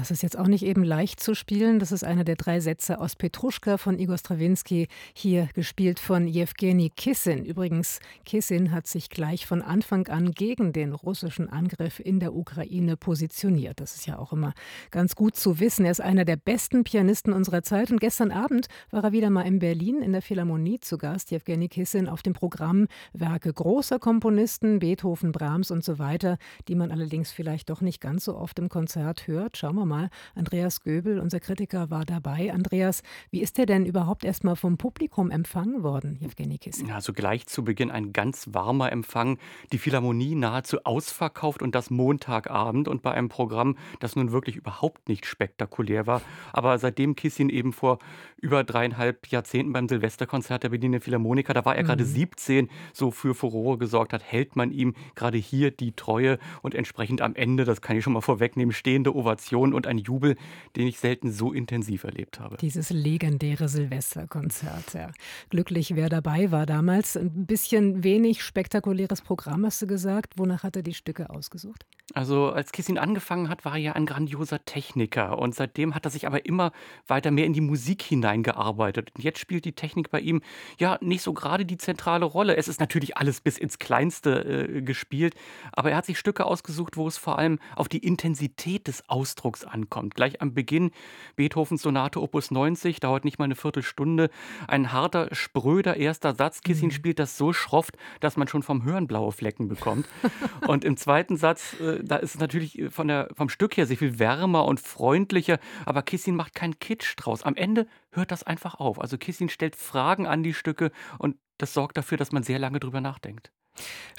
Das ist jetzt auch nicht eben leicht zu spielen. Das ist einer der drei Sätze aus Petruschka von Igor Strawinski, hier gespielt von Jewgeni Kissin. Übrigens, Kissin hat sich gleich von Anfang an gegen den russischen Angriff in der Ukraine positioniert. Das ist ja auch immer ganz gut zu wissen. Er ist einer der besten Pianisten unserer Zeit und gestern Abend war er wieder mal in Berlin in der Philharmonie zu Gast. Jewgeni Kissin auf dem Programm Werke großer Komponisten, Beethoven, Brahms und so weiter, die man allerdings vielleicht doch nicht ganz so oft im Konzert hört. Schauen wir mal. Andreas Göbel, unser Kritiker, war dabei. Andreas, wie ist der denn überhaupt erstmal vom Publikum empfangen worden, Jewgeni Kissin? Ja, also gleich zu Beginn ein ganz warmer Empfang. Die Philharmonie nahezu ausverkauft und das Montagabend und bei einem Programm, das nun wirklich überhaupt nicht spektakulär war. Aber seitdem Kissin eben vor über dreieinhalb Jahrzehnten beim Silvesterkonzert der Berliner Philharmoniker, da war er mhm. gerade 17, so für Furore gesorgt hat, hält man ihm gerade hier die Treue und entsprechend am Ende, das kann ich schon mal vorwegnehmen, stehende Ovation und ein Jubel, den ich selten so intensiv erlebt habe. Dieses legendäre Silvesterkonzert, ja. Glücklich, wer dabei war damals. Ein bisschen wenig spektakuläres Programm, hast du gesagt. Wonach hat er die Stücke ausgesucht? Also, als Kissin angefangen hat, war er ja ein grandioser Techniker. Und seitdem hat er sich aber immer weiter mehr in die Musik hineingearbeitet. Und jetzt spielt die Technik bei ihm ja nicht so gerade die zentrale Rolle. Es ist natürlich alles bis ins Kleinste äh, gespielt, aber er hat sich Stücke ausgesucht, wo es vor allem auf die Intensität des Ausdrucks ankommt. Gleich am Beginn Beethovens Sonate Opus 90, dauert nicht mal eine Viertelstunde. Ein harter, spröder erster Satz. Kissin mhm. spielt das so schroff, dass man schon vom Hören blaue Flecken bekommt. und im zweiten Satz, äh, da ist es natürlich äh, von der, vom Stück her sehr viel wärmer und freundlicher, aber Kissin macht keinen Kitsch draus. Am Ende hört das einfach auf. Also Kissin stellt Fragen an die Stücke und das sorgt dafür, dass man sehr lange drüber nachdenkt.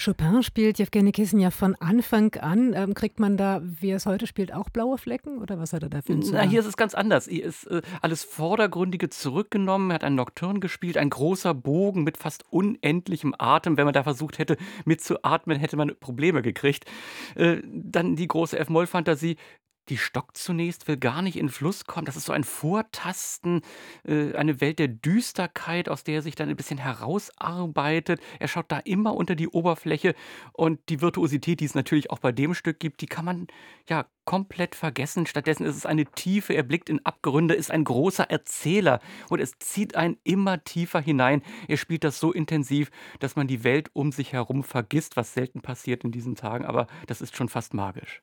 Chopin spielt Jewgeni Kissen ja von Anfang an. Ähm, kriegt man da, wie er es heute spielt, auch blaue Flecken oder was hat er da für einen Na, Hier ist es ganz anders. Hier ist äh, alles Vordergründige zurückgenommen. Er hat einen Nocturne gespielt, ein großer Bogen mit fast unendlichem Atem. Wenn man da versucht hätte, mitzuatmen, hätte man Probleme gekriegt. Äh, dann die große F-Moll-Fantasie die stockt zunächst, will gar nicht in Fluss kommen. Das ist so ein Vortasten, äh, eine Welt der Düsterkeit, aus der er sich dann ein bisschen herausarbeitet. Er schaut da immer unter die Oberfläche und die Virtuosität, die es natürlich auch bei dem Stück gibt, die kann man ja komplett vergessen. Stattdessen ist es eine Tiefe, er blickt in Abgründe, ist ein großer Erzähler und es zieht einen immer tiefer hinein. Er spielt das so intensiv, dass man die Welt um sich herum vergisst, was selten passiert in diesen Tagen, aber das ist schon fast magisch.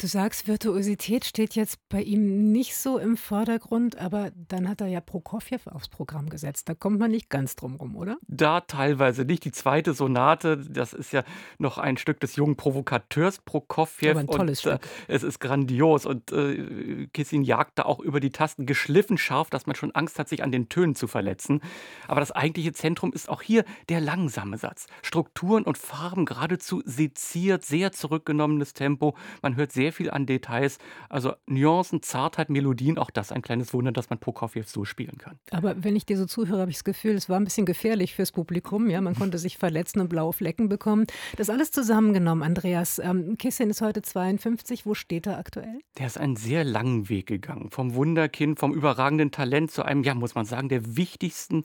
Du sagst, Virtuosität steht jetzt bei ihm nicht so im Vordergrund, aber dann hat er ja Prokofjew aufs Programm gesetzt. Da kommt man nicht ganz drum rum, oder? Da teilweise nicht. Die zweite Sonate, das ist ja noch ein Stück des jungen Provokateurs Prokofjew. Aber ein tolles und, äh, Stück. Äh, es ist grandios und äh, Kissin jagt da auch über die Tasten geschliffen scharf, dass man schon Angst hat, sich an den Tönen zu verletzen. Aber das eigentliche Zentrum ist auch hier der langsame Satz. Strukturen und Farben geradezu seziert, sehr zurückgenommenes Tempo. Man hört sehr sehr viel an Details. Also Nuancen, Zartheit, Melodien, auch das ein kleines Wunder, dass man Prokofjew so spielen kann. Aber wenn ich dir so zuhöre, habe ich das Gefühl, es war ein bisschen gefährlich fürs Publikum. Ja, man konnte sich verletzen und blaue Flecken bekommen. Das alles zusammengenommen, Andreas. Ähm, Kissin ist heute 52. Wo steht er aktuell? Der ist einen sehr langen Weg gegangen. Vom Wunderkind, vom überragenden Talent zu einem, ja, muss man sagen, der wichtigsten,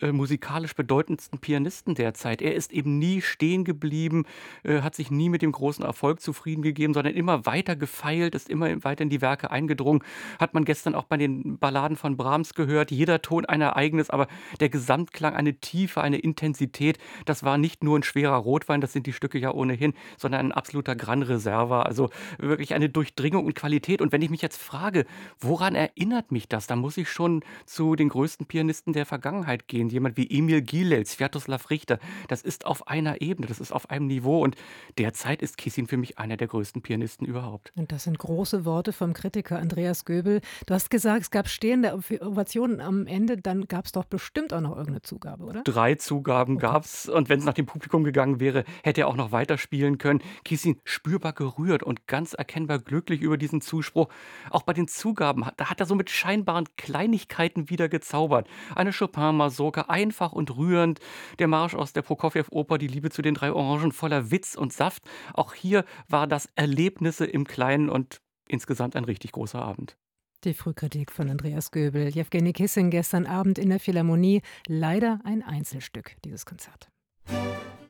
äh, musikalisch bedeutendsten Pianisten der Zeit. Er ist eben nie stehen geblieben, äh, hat sich nie mit dem großen Erfolg zufrieden gegeben, sondern immer weiter weiter gefeilt, ist immer weiter in die Werke eingedrungen. Hat man gestern auch bei den Balladen von Brahms gehört. Jeder Ton ein Ereignis, aber der Gesamtklang, eine Tiefe, eine Intensität. Das war nicht nur ein schwerer Rotwein, das sind die Stücke ja ohnehin, sondern ein absoluter Gran Reserva. Also wirklich eine Durchdringung und Qualität. Und wenn ich mich jetzt frage, woran erinnert mich das, dann muss ich schon zu den größten Pianisten der Vergangenheit gehen. Jemand wie Emil Gilel, Sviatoslav Richter. Das ist auf einer Ebene, das ist auf einem Niveau. Und derzeit ist Kissin für mich einer der größten Pianisten überhaupt überhaupt. Und das sind große Worte vom Kritiker Andreas Göbel. Du hast gesagt, es gab stehende Ovationen am Ende, dann gab es doch bestimmt auch noch irgendeine Zugabe, oder? Drei Zugaben okay. gab es und wenn es nach dem Publikum gegangen wäre, hätte er auch noch weiterspielen können. Kissin spürbar gerührt und ganz erkennbar glücklich über diesen Zuspruch. Auch bei den Zugaben, da hat er so mit scheinbaren Kleinigkeiten wieder gezaubert. Eine Chopin-Masurka, einfach und rührend. Der Marsch aus der Prokofjew-Oper, die Liebe zu den drei Orangen, voller Witz und Saft. Auch hier war das Erlebnisse im Kleinen und insgesamt ein richtig großer Abend. Die Frühkritik von Andreas Göbel. Jewgeni Kissing gestern Abend in der Philharmonie. Leider ein Einzelstück, dieses Konzert.